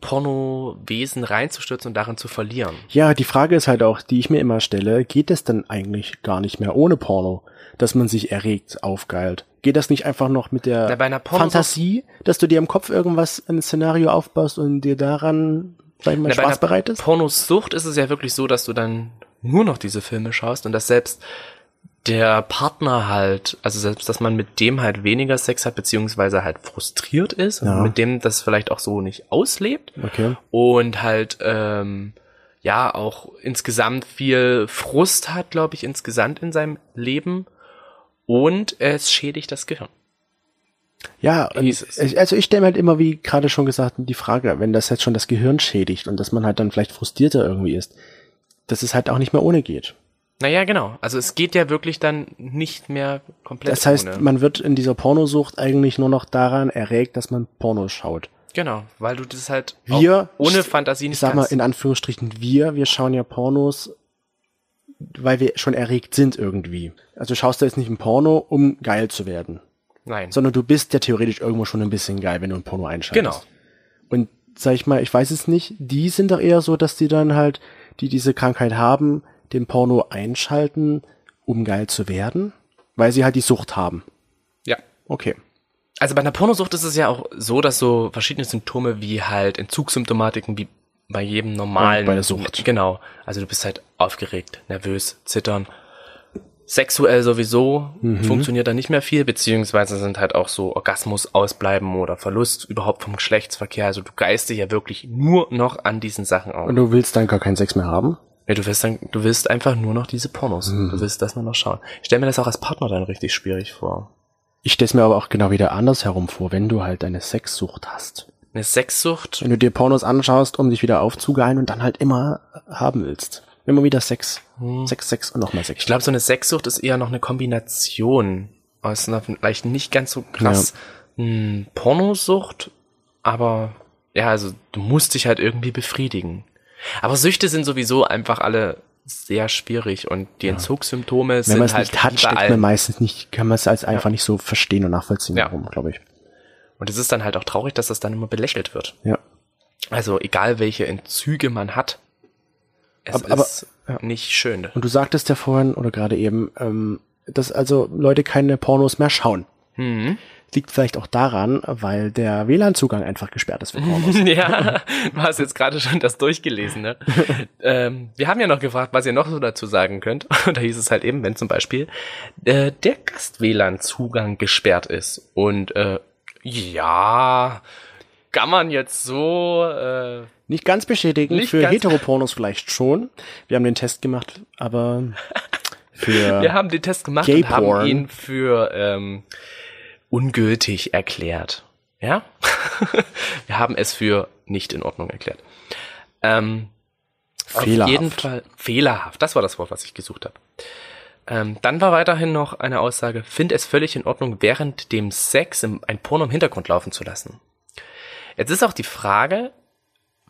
Pornowesen reinzustürzen und darin zu verlieren. Ja, die Frage ist halt auch, die ich mir immer stelle, geht es denn eigentlich gar nicht mehr ohne Porno, dass man sich erregt, aufgeilt? Geht das nicht einfach noch mit der Na, bei Fantasie, dass du dir im Kopf irgendwas, ein Szenario aufbaust und dir daran, sag ich mal, Na, bei Spaß einer bereitest? Pornosucht ist es ja wirklich so, dass du dann nur noch diese Filme schaust und dass selbst der Partner halt, also selbst, dass man mit dem halt weniger Sex hat, beziehungsweise halt frustriert ist Ja. und mit dem das vielleicht auch so nicht auslebt Okay. und halt, ähm, ja, auch insgesamt viel Frust hat, glaube ich, insgesamt in seinem Leben und es schädigt das Gehirn. Ja, also ich stelle mir halt immer, wie gerade schon gesagt, die Frage, wenn das jetzt schon das Gehirn schädigt und dass man halt dann vielleicht frustrierter irgendwie ist, dass es halt auch nicht mehr ohne geht. Naja, genau. Also es geht ja wirklich dann nicht mehr komplett Das heißt, ohne. man wird in dieser Pornosucht eigentlich nur noch daran erregt, dass man Porno schaut. Genau, weil du das halt Wir, ohne ich- Fantasie Ich nicht sag mal in Anführungsstrichen wir, wir schauen ja Pornos, weil wir schon erregt sind irgendwie. Also schaust du jetzt nicht ein Porno, um geil zu werden, Nein. sondern du bist ja theoretisch irgendwo schon ein bisschen geil, wenn du ein Porno einschaltest. Genau. Und sag ich mal, ich weiß es nicht, die sind doch eher so, dass die dann halt, die diese Krankheit haben, den Porno einschalten, um geil zu werden, weil sie halt die Sucht haben. Ja. Okay. Also bei einer Pornosucht ist es ja auch so, dass so verschiedene Symptome wie halt Entzugssymptomatiken wie bei jedem normalen. Ja, bei der Sucht. Genau. Also du bist halt aufgeregt, nervös, zittern. Sexuell sowieso Mhm. funktioniert da nicht mehr viel, beziehungsweise sind halt auch so Orgasmus ausbleiben oder Verlust überhaupt vom Geschlechtsverkehr. Also du geist dich ja wirklich nur noch an diesen Sachen auf. Und du willst dann gar keinen Sex mehr haben? Ja, du willst dann, du willst einfach nur noch diese Pornos. Mhm. Du willst das nur noch schauen. Ich stell mir das auch als Partner dann richtig schwierig vor. Ich stell's mir aber auch genau wieder andersherum vor, wenn du halt eine Sexsucht hast. Eine Sexsucht, Wenn du dir Pornos anschaust, um dich wieder aufzugeilen und dann halt immer haben willst. Immer wieder Sex. Sex, Sex und nochmal Sex. ich glaube, so eine Sexsucht ist eher noch eine Kombination aus einer vielleicht nicht ganz so krass hm, Pornosucht, aber ja, also du musst dich halt irgendwie befriedigen. Aber Süchte sind sowieso einfach alle sehr schwierig und die Entzugssymptome Wenn sind man es halt nicht hat, steckt man meistens nicht, kann man es als einfach nicht so verstehen und nachvollziehen, Ja. warum, glaube ich. Und es ist dann halt auch traurig, dass das dann immer belächelt wird. Ja. Also egal welche Entzüge man hat, es Aber- aber- ist nicht schön. Und du sagtest ja vorhin oder gerade eben, ähm, dass also Leute keine Pornos mehr schauen. Mhm. Liegt vielleicht auch daran, weil der WLAN-Zugang einfach gesperrt ist für Pornos. ja, du hast jetzt gerade schon das durchgelesen, ne? ähm, wir haben ja noch gefragt, was ihr noch so dazu sagen könnt. Und da hieß es halt eben, wenn zum Beispiel äh, der Gast-WLAN-Zugang gesperrt ist. Und äh, ja, kann man jetzt so äh, Nicht ganz bestätigen, Nicht für ganz- Heteropornos vielleicht schon. Wir haben den Test gemacht, aber für Wir haben den Test gemacht und haben ihn für ähm, ungültig erklärt. Ja? Wir haben es für nicht in Ordnung erklärt. Ähm, auf Fehlerhaft. jeden Fall fehlerhaft. Das war das Wort, was ich gesucht habe. Ähm, dann war weiterhin noch eine Aussage, finde es völlig in Ordnung, während dem Sex im, ein Porno im Hintergrund laufen zu lassen. Jetzt ist auch die Frage,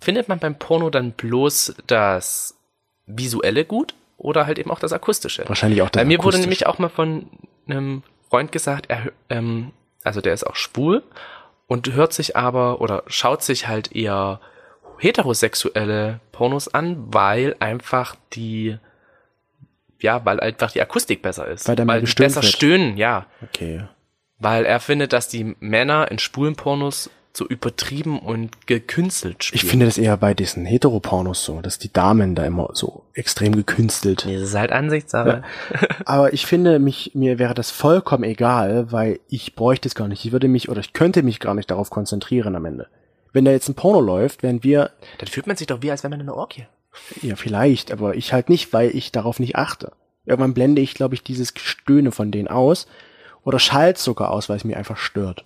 findet man beim Porno dann bloß das Visuelle gut oder halt eben auch das Akustische? wahrscheinlich auch das Bei mir wurde Akustische. nämlich auch mal von einem Freund gesagt, er, ähm, also der ist auch schwul und hört sich aber oder schaut sich halt eher heterosexuelle Pornos an, weil einfach die, ja, weil einfach die Akustik besser ist. Weil mehr die besser wird. stöhnen, ja. Okay. Weil er findet, dass die Männer in schwulen Pornos so übertrieben und gekünstelt spielen. Ich finde das eher bei diesen Heteropornos so, dass die Damen da immer so extrem gekünstelt. Nee, das ist halt Ansichtssache. Aber ich finde, mich, mir wäre das vollkommen egal, weil ich bräuchte es gar nicht. Ich würde mich oder ich könnte mich gar nicht darauf konzentrieren am Ende. Wenn da jetzt ein Porno läuft, während wir, Dann fühlt man sich doch wie, als wäre man in einer Orgie. ja vielleicht, aber ich halt nicht, weil ich darauf nicht achte. Irgendwann blende ich, glaube ich, dieses Gestöhne von denen aus oder schalte sogar aus, weil es mir einfach stört.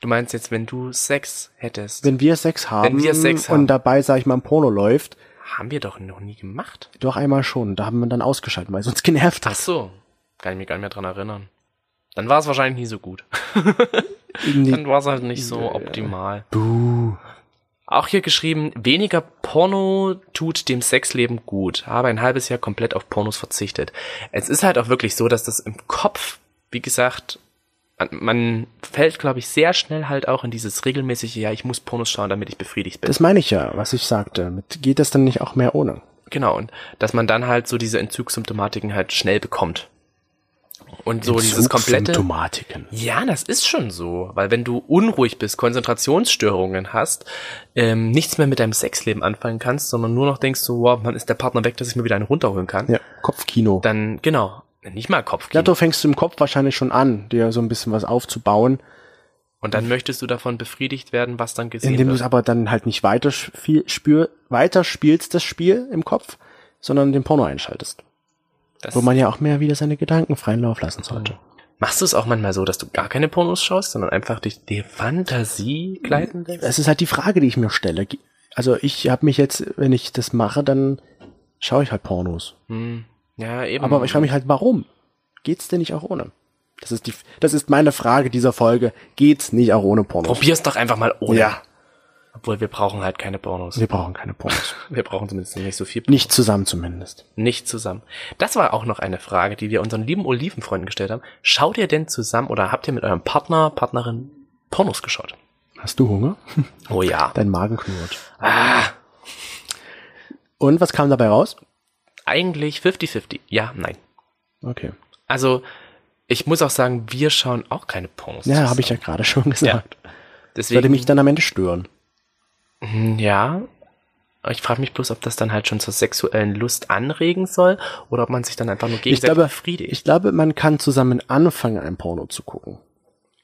Du meinst jetzt, wenn du Sex hättest, Wenn wir Sex haben, wir Sex haben. und dabei, sag ich mal, ein Porno läuft, haben wir doch noch nie gemacht. doch einmal schon, da haben wir dann ausgeschaltet, weil es uns genervt Ach hat. so, kann ich mich gar nicht mehr dran erinnern. Dann war es wahrscheinlich nie so gut. Dann war es halt nicht so optimal. Buh. Auch hier geschrieben, weniger Porno tut dem Sexleben gut. Habe ein halbes Jahr komplett auf Pornos verzichtet. Es ist halt auch wirklich so, dass das im Kopf, wie gesagt, man, fällt, glaube ich, sehr schnell halt auch in dieses regelmäßige, ja, ich muss Pornos schauen, damit ich befriedigt bin. Das meine ich ja, was ich sagte. Mit, geht das dann nicht auch mehr ohne? Genau, und dass man dann halt so diese Entzugssymptomatiken halt schnell bekommt. Und so dieses komplette. Symptomatiken. Ja, das ist schon so, weil wenn du unruhig bist, Konzentrationsstörungen hast, ähm, nichts mehr mit deinem Sexleben anfangen kannst, sondern nur noch denkst so, wow, wann ist der Partner weg, dass ich mir wieder einen runterholen kann, Ja, Kopfkino. dann, genau, nicht mal Ja, Kopfkino. fängst du im Kopf wahrscheinlich schon an, dir so ein bisschen was aufzubauen, Und dann möchtest du davon befriedigt werden, was dann gesehen indem du es wird. aber dann halt nicht weiter, spür, weiter spielst, das Spiel im Kopf, sondern den Porno einschaltest. Das, Wo man ja auch mehr wieder seine Gedanken freien Lauf lassen sollte. machst du es auch manchmal so, dass du gar keine Pornos schaust, sondern einfach durch die Fantasie gleiten lässt? Das ist halt die Frage, die ich mir stelle. Also ich habe mich jetzt, wenn ich das mache, dann schaue ich halt Pornos. Hm, ja, eben. Aber ich frage mich halt, warum? Geht's denn nicht auch ohne? Das ist die, das ist meine Frage dieser Folge. Geht's nicht auch ohne Pornos? Probier's doch einfach mal ohne. Ja. Obwohl wir brauchen halt keine Pornos. Wir brauchen keine Pornos. Wir brauchen zumindest nicht so viel. Nicht zusammen zumindest. Nicht zusammen. Das war auch noch eine Frage, die wir unseren lieben Olivenfreunden gestellt haben. Schaut ihr denn zusammen oder habt ihr mit eurem Partner, Partnerin Pornos geschaut? Hast du Hunger? Oh ja. Dein Magen knurrt. Ah, Und was kam dabei raus? Eigentlich 50-50. Ja, nein. Okay. Also, ich muss auch sagen, wir schauen auch keine Pornos. Ja, habe ich ja gerade schon gesagt. Deswegen, Würde mich dann am Ende stören. Hm, Ja. Ich frage mich bloß, ob das dann halt schon zur sexuellen Lust anregen soll oder ob man sich dann einfach nur Ich gegenseitig glaube, befriedigt ich glaube, man kann zusammen anfangen, ein Porno zu gucken.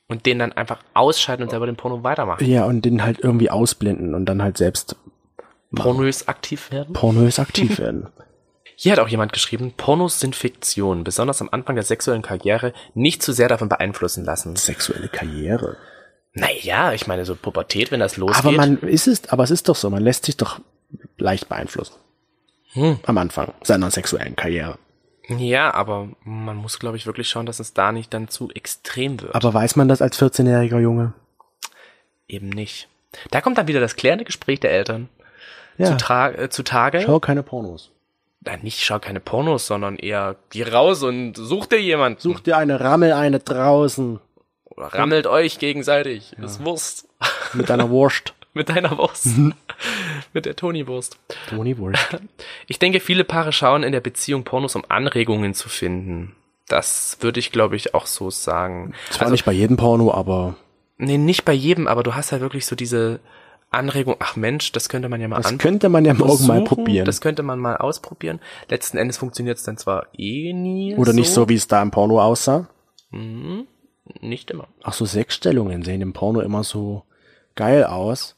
und den dann einfach ausschalten und selber den Porno weitermachen. Ja, und den halt irgendwie ausblenden und dann halt selbst Pornös aktiv werden. pornös aktiv werden. Hier hat auch jemand geschrieben, Pornos sind Fiktion, besonders am Anfang der sexuellen Karriere nicht zu sehr davon beeinflussen lassen. Sexuelle Karriere. Naja, ich meine, so Pubertät, wenn das losgeht. Aber man ist es, aber es ist doch so, man lässt sich doch leicht beeinflussen. Hm. Am Anfang seiner sexuellen Karriere. ja, aber man muss, glaube ich, wirklich schauen, dass es da nicht dann zu extrem wird. Aber weiß man das als 14-jähriger Junge? Eben nicht. Da kommt dann wieder das klärende Gespräch der Eltern Ja. zu, äh, zu Tage. Schau keine Pornos. Na, nicht schau keine Pornos, sondern eher geh raus und such dir jemanden. Such dir eine Rammel eine draußen Oder rammelt euch gegenseitig. Ist Wurst. mit deiner Wurst. Mit deiner Wurst. Mit der Toni-Wurst. Toni Wurst. Ich denke, viele Paare schauen in der Beziehung Pornos, um Anregungen zu finden. Das würde ich, glaube ich, auch so sagen. Zwar nicht bei jedem Porno, aber Nee, nicht bei jedem, aber du hast halt wirklich so diese Anregung, ach Mensch, das könnte man ja mal das könnte man ja morgen mal probieren. Das könnte man mal ausprobieren. Letzten Endes funktioniert es dann zwar eh nie. Oder nicht so, wie es da im Porno aussah. Nicht immer. Ach so, Sexstellungen sehen im Porno immer so geil aus.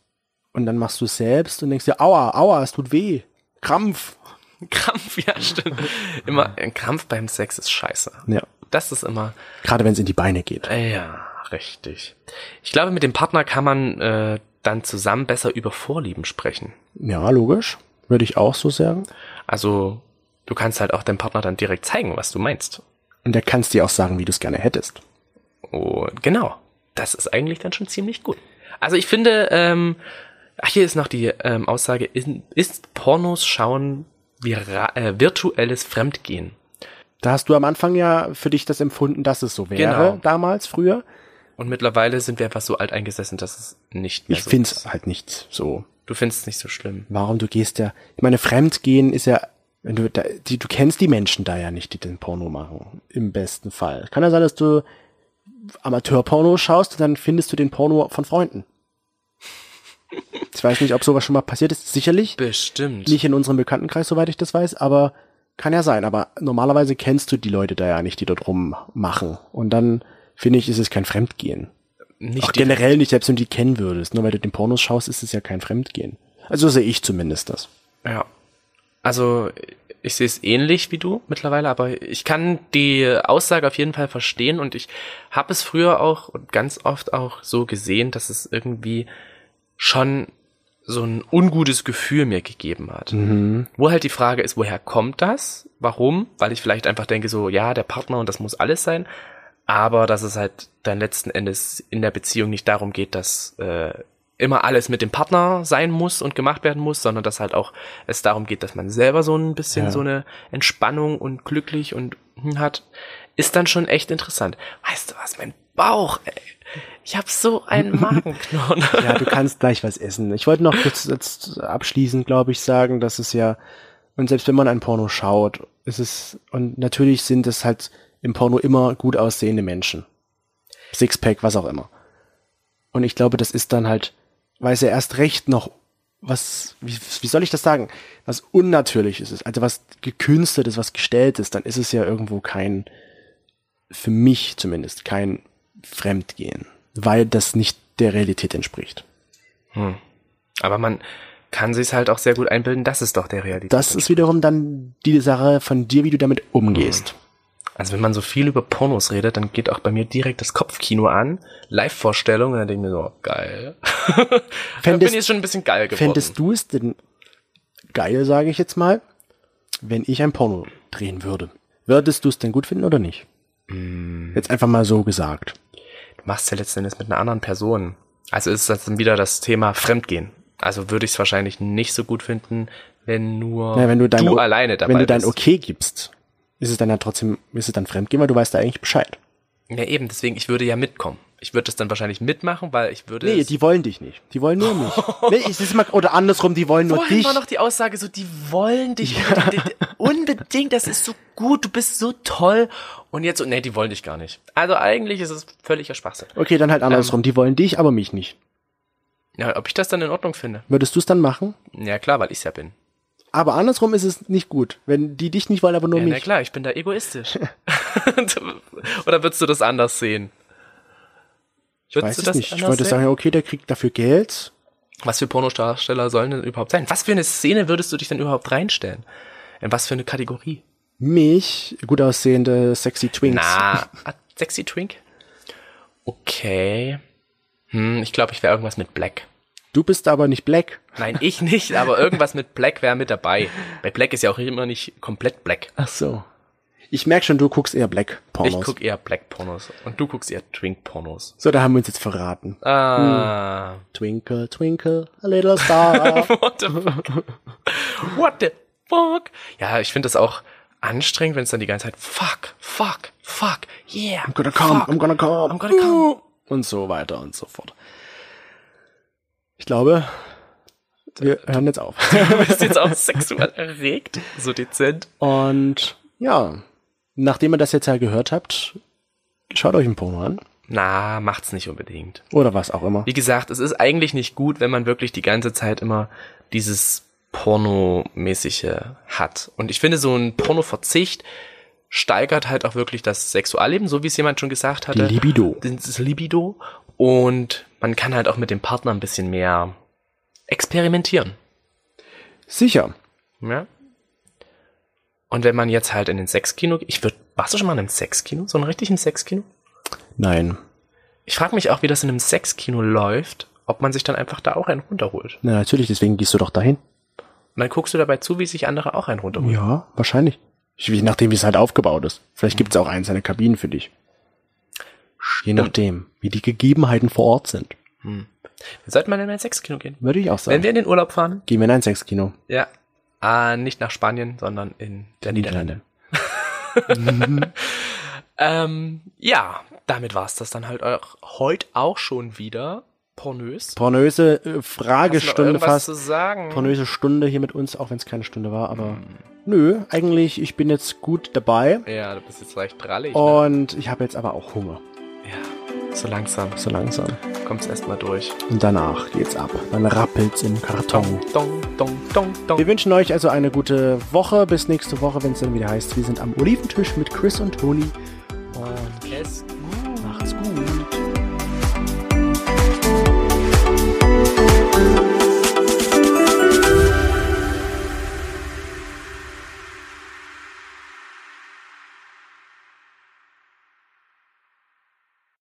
Und dann machst du es selbst und denkst dir, aua, aua, es tut weh. Krampf. Krampf, ja, stimmt. Immer ein Krampf beim Sex ist scheiße. Ja. Das ist immer, Gerade wenn es in die Beine geht. ja, richtig. Ich glaube, mit dem Partner kann man äh, dann zusammen besser über Vorlieben sprechen. Ja, logisch. Würde ich auch so sagen. Also, du kannst halt auch deinem Partner dann direkt zeigen, was du meinst. Und der kannst dir auch sagen, wie du es gerne hättest. Und genau, das ist eigentlich dann schon ziemlich gut. Also ich finde, ähm, ach, hier ist noch die ähm, Aussage, ist, Pornos schauen äh, virtuelles Fremdgehen. Da hast du am Anfang ja für dich das empfunden, dass es so wäre, Genau. damals, früher. Und mittlerweile sind wir einfach so alt eingesessen, dass es nicht mehr Ich so find's ist. halt nicht so. Du findest es nicht so schlimm. Warum du gehst ja, ich meine, Fremdgehen ist ja, wenn du, da, die, du kennst die Menschen da ja nicht, die den Porno machen. Im besten Fall. Kann ja sein, dass du Amateurporno schaust und dann findest du den Porno von Freunden. Ich weiß nicht, ob sowas schon mal passiert ist. Sicherlich. Bestimmt. Nicht in unserem Bekanntenkreis, soweit ich das weiß, aber kann ja sein. Aber normalerweise kennst du die Leute da ja nicht, die dort rummachen. Und dann, finde ich, ist es kein Fremdgehen. nicht Auch generell nicht, selbst wenn du die kennen würdest. Nur weil du den Pornos schaust, ist es ja kein Fremdgehen. Also sehe ich zumindest das. Ja. Also, ich sehe es ähnlich wie du mittlerweile, aber ich kann die Aussage auf jeden Fall verstehen und ich habe es früher auch und ganz oft auch so gesehen, dass es irgendwie schon so ein ungutes Gefühl mir gegeben hat. Wo halt die Frage ist, woher kommt das? Warum? Weil ich vielleicht einfach denke so, ja, der Partner und das muss alles sein, aber dass es halt dann letzten Endes in der Beziehung nicht darum geht, dass äh, immer alles mit dem Partner sein muss und gemacht werden muss, sondern dass halt auch es darum geht, dass man selber so ein bisschen Ja. so eine Entspannung und glücklich und hm, hat, ist dann schon echt interessant. Weißt du was, mein Bauch, ey, ich habe so einen Magenknurren. Ja, du kannst gleich was essen. Ich wollte noch kurz jetzt abschließend, glaube ich, sagen, dass es ja, und selbst wenn man ein Porno schaut, ist es, und natürlich sind es halt im Porno immer gut aussehende Menschen. Sixpack, was auch immer. Und ich glaube, das ist dann halt, weil es ja erst recht noch was, wie, wie soll ich das sagen, was Unnatürliches ist, also was gekünsteltes, was gestellt ist, dann ist es ja irgendwo kein, für mich zumindest, kein Fremdgehen, weil das nicht der Realität entspricht. Aber man kann sich halt auch sehr gut einbilden, das ist doch der Realität. Das ist wiederum dann die Sache von dir, wie du damit umgehst. Also wenn man so viel über Pornos redet, dann geht auch bei mir direkt das Kopfkino an, Live-Vorstellung, und dann denke ich mir so, geil. da Fändest- bin ich schon ein bisschen geil geworden. Fändest du es denn geil, sage ich jetzt mal, wenn ich ein Porno drehen würde? Würdest du es denn gut finden oder nicht? Mm. Jetzt einfach mal so gesagt. du machst ja letzten Endes mit einer anderen Person. Also ist das dann wieder das Thema Fremdgehen. Also würde ich es wahrscheinlich nicht so gut finden, wenn nur Ja, wenn du, dein, du alleine dabei Wenn du dein bist. Okay gibst, ist es dann ja trotzdem, ist es dann Fremdgehen, weil du weißt da eigentlich Bescheid. Ja eben, deswegen, ich würde ja mitkommen. Ich würde das dann wahrscheinlich mitmachen, weil ich würde Nee, es- die wollen dich nicht. Die wollen nur mich. nee, es ist mal, oder andersrum, die wollen nur Vorhin dich. war noch die Aussage so, die wollen dich unbedingt, unbedingt, das ist so gut, du bist so toll. Und jetzt so, nee, die wollen dich gar nicht. Also eigentlich ist es völliger Schwachsinn. Okay, dann halt Ähm. andersrum. die wollen dich, aber mich nicht. Ja, ob ich das dann in Ordnung finde? Würdest du es dann machen? Ja, klar, weil ich ja bin. Aber andersrum ist es nicht gut. Wenn die dich nicht wollen, aber nur Ja, na mich. klar, ich bin da egoistisch. Oder würdest du das anders sehen? Ich weiß du es das nicht. Ich wollte sehen? sagen, okay, der kriegt dafür Geld. Was für Pornodarsteller sollen denn überhaupt sein? Was für eine Szene würdest du dich denn überhaupt reinstellen? In was für eine Kategorie? Mich, gut aussehende, sexy Twinks. Na, ah, sexy Twink? Okay. Hm, ich glaube, ich wäre irgendwas mit Black. Du bist aber nicht black. Nein, ich nicht, aber irgendwas mit Black wäre mit dabei. Bei Black ist ja auch immer nicht komplett Black. Ach so. Ich merke schon, du guckst eher Black Ich Pornos. guck eher Black Pornos und du guckst eher Twink Pornos. so, da haben wir uns jetzt verraten. Ah. Twinkle, twinkle, a little star. What the fuck? What the fuck? Ja, ich finde das auch anstrengend, wenn es dann die ganze Zeit fuck, fuck, fuck, yeah. I'm gonna come, fuck, I'm gonna come. I'm gonna come. Und so weiter und so fort. Ich glaube, wir hören jetzt auf. Du bist jetzt auch sexuell erregt, so dezent. Und ja, nachdem ihr das jetzt ja gehört habt, schaut euch ein Porno an. Na, macht's nicht unbedingt. Oder was auch immer. Wie gesagt, es ist eigentlich nicht gut, wenn man wirklich die ganze Zeit immer dieses Pornomäßige hat. Und ich finde, so ein Pornoverzicht steigert halt auch wirklich das Sexualleben, so wie es jemand schon gesagt hatte. Die Libido. Das Libido. Und man kann halt auch mit dem Partner ein bisschen mehr experimentieren. Sicher. Ja. Und wenn man jetzt halt in den Sexkino, ich würde, warst du schon mal in einem Sexkino? So ein richtigen Sexkino? Nein. Ich frage mich auch, wie das in einem Sexkino läuft, ob man sich dann einfach da auch einen runterholt. Na, natürlich, deswegen gehst du doch dahin. Und dann guckst du dabei zu, wie sich andere auch einen runterholen. Ja, wahrscheinlich. Ich, je nachdem, wie es halt aufgebaut ist. Vielleicht gibt's auch einzelne Kabinen für dich. Je nachdem, wie die Gegebenheiten vor Ort sind. Wir sollten mal in ein Sexkino gehen. Würde ich auch Wenn sagen. wir in den Urlaub fahren, Gehen wir in ein Sexkino. ja, ah, nicht nach Spanien, sondern in der Niederlande. Ähm, ja, damit war's das dann halt auch heute auch schon wieder. Pornös. Pornöse äh, Fragestunde fast. zu sagen? Pornöse Stunde hier mit uns, auch wenn es keine Stunde war, aber nö, eigentlich, ich bin jetzt gut dabei. Ja, du bist jetzt leicht prallig. Ne? Und ich habe jetzt aber auch Hunger. Ja, so langsam. So langsam. Kommt es erstmal durch. Und danach geht's ab. Dann rappelt's im Karton. Dong, dong, dong, dong. Wir wünschen euch also eine gute Woche. Bis nächste Woche, wenn es dann wieder heißt. Wir sind am Oliventisch mit Chris und Toni. Und es gut. Macht's gut.